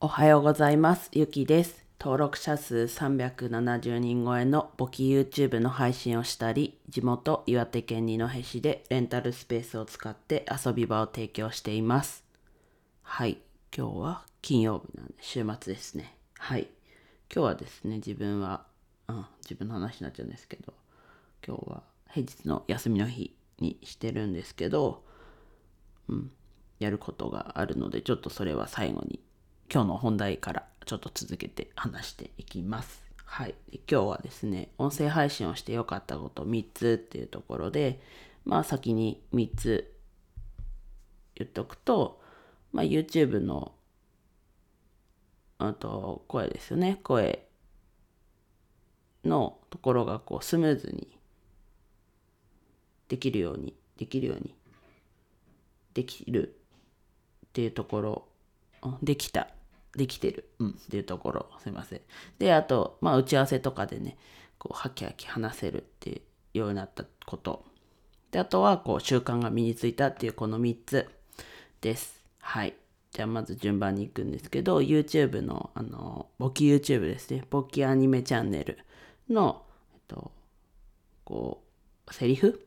おはようございます。ゆきです。登録者数370人超えの簿記 YouTube の配信をしたり、地元岩手県二戸市でレンタルスペースを使って遊び場を提供しています。はい。今日は金曜日なんで週末ですね。はい。今日はですね、自分は、うん、自分の話になっちゃうんですけど、今日は平日の休みの日にしてるんですけど、うん、やることがあるので、ちょっとそれは最後に今日の本題からちょっと続けて話していきます。はい。今日はですね、音声配信をしてよかったこと3つっていうところで、まあ先に3つ言っとくと、まあ YouTube の、あと声ですよね。声のところがこうスムーズにできるように、できるように、できるっていうところ、できたできてる、うん、っていうところ、すいません。で、あと、まあ、打ち合わせとかでね、こう、はきはき話せるっていうようになったこと。で、あとは、こう、習慣が身についたっていうこの3つです。はい。じゃあ、まず順番に行くんですけど、YouTube の、あの、簿記 YouTube ですね。簿記アニメチャンネルの、えっと、こう、セリフ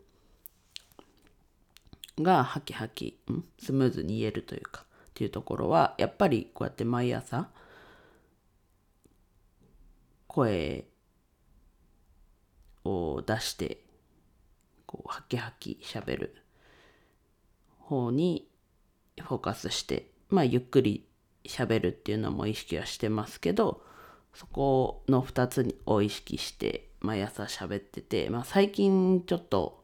がハキハキ、うん、スムーズに言えるというか、っていうところはやっぱりこうやって毎朝声を出してこうハキハキしゃべる方にフォーカスしてまあゆっくりしゃべるっていうのも意識はしてますけどそこの2つを意識して毎朝喋ってて、まあ、最近ちょっと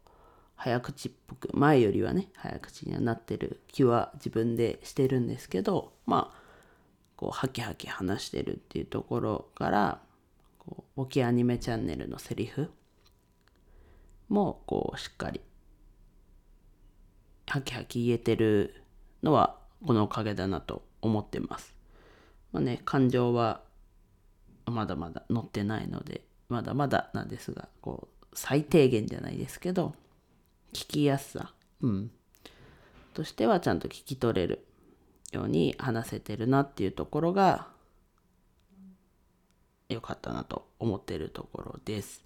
早口っぽく前よりはね早口にはなってる気は自分でしてるんですけどまあこうハキハキ話してるっていうところからこう簿記アニメチャンネルのセリフもこうしっかりハキハキ言えてるのはこのおかげだなと思ってます。まあね感情はまだまだ乗ってないのでまだまだなんですがこう最低限じゃないですけど聞きやすさ、うん、としてはちゃんと聞き取れるように話せてるなっていうところが良かったなと思ってるところです。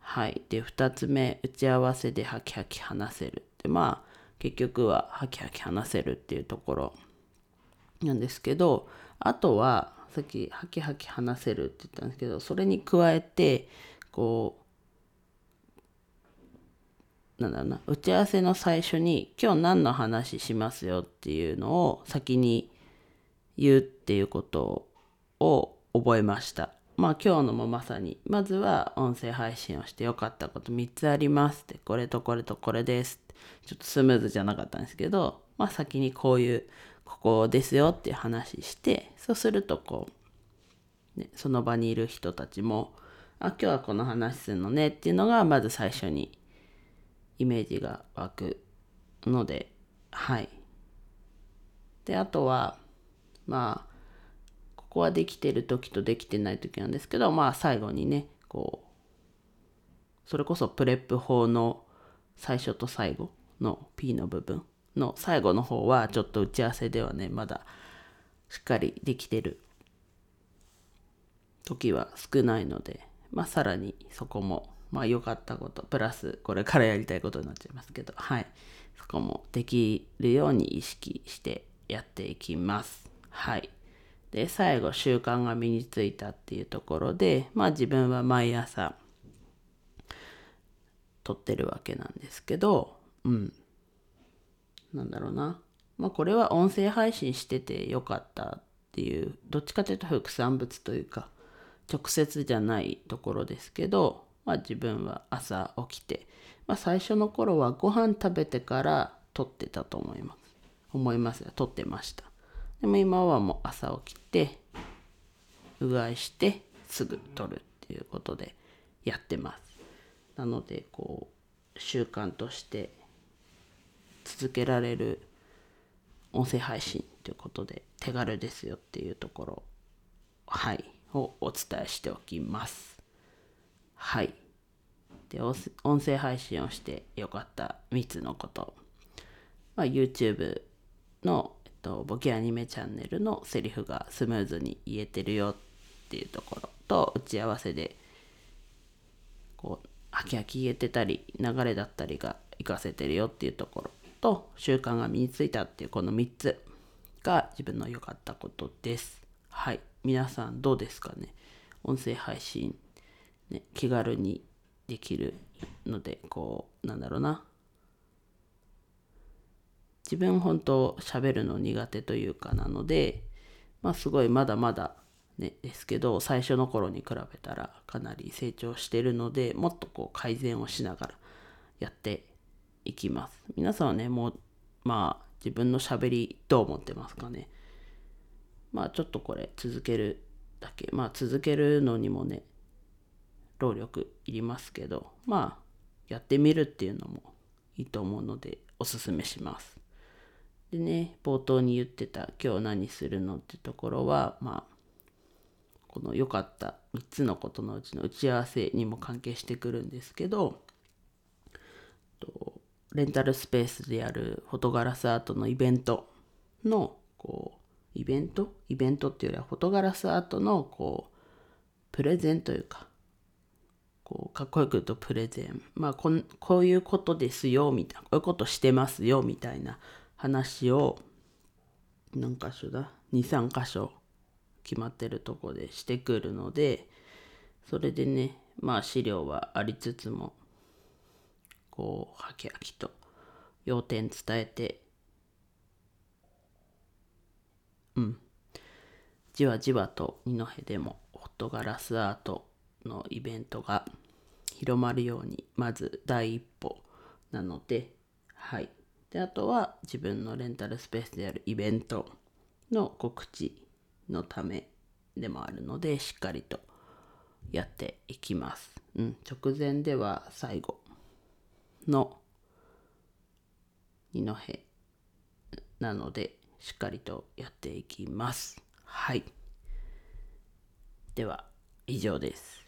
はい。で、2つ目、打ち合わせでハキハキ話せる。で、まあ、結局はハキハキ話せるっていうところなんですけど、あとは、さっきハキハキ話せるって言ったんですけど、それに加えて、こう、なんだろうな打ち合わせの最初に今日何の話しますよっていうのを先に言うっていうことを覚えました。まあ今日のもまさにまずは音声配信をしてよかったこと3つありますってこれとこれとこれですってちょっとスムーズじゃなかったんですけどまあ先にこういうここですよっていう話してそうするとこう、ね、その場にいる人たちもあ今日はこの話するのねっていうのがまず最初にイメージが湧くのではい。であとはまあここはできてる時とできてない時なんですけどまあ最後にねこうそれこそプレップ法の最初と最後の P の部分の最後の方はちょっと打ち合わせではねまだしっかりできてる時は少ないのでまあさらにそこもまあ良かったこと、プラスこれからやりたいことになっちゃいますけど、はい。そこもできるように意識してやっていきます。はい。で、最後、習慣が身についたっていうところで、まあ自分は毎朝撮ってるわけなんですけど、うん。なんだろうな。まあこれは音声配信しててよかったっていう、どっちかというと副産物というか、直接じゃないところですけど、まあ、自分は朝起きて、まあ、最初の頃はご飯食べてから撮ってたと思います。思いますが撮ってました。でも今はもう朝起きてうがいしてすぐ撮るっていうことでやってます。なのでこう習慣として続けられる音声配信ということで手軽ですよっていうところはいをお伝えしておきます。はい。で、音声配信をしてよかった3つのこと。まあ、YouTube の、えっとボケアニメチャンネルのセリフがスムーズに言えてるよっていうところと打ち合わせでこうハキハキ言えてたり流れだったりが活かせてるよっていうところと習慣が身についたっていうこの3つが自分の良かったことですはい皆さんどうですかね？音声配信、ね、気軽にできるのでこうなんだろうな。自分本当喋るの苦手というかなのでまあすごいまだまだねですけど最初の頃に比べたらかなり成長してるのでもっとこう改善をしながらやっていきます。皆さんはねもうまあ自分の喋りどう思ってますかね。まあちょっとこれ続けるだけ。まあ続けるのにもね労力いりますけどまあやってみるっていうのもいいと思うのでおすすめします。でね、冒頭に言ってた今日何するのってところは、まあ、この良かった3つのことのうちの打ち合わせにも関係してくるんですけど、とレンタルスペースでやるフォトガラスアートのイベントの、こう、イベント？イベントっていうよりはフォトガラスアートの、こう、プレゼンというか、こうかっこよく言うとプレゼン。まあこん、こういうことですよ、みたいな、こういうことしてますよ、みたいな話を何箇所だ？23箇所決まってるとこでしてくるのでそれでねまあ資料はありつつもこうはきはきと要点伝えてうん。じわじわと二戸でもホットガラスアートのイベントが広まるようにまず第一歩なのではいであとは自分のレンタルスペースであるイベントの告知のためでもあるのでしっかりとやっていきます。うん、直前では最後の二戸なのでしっかりとやっていきます。はい。では以上です。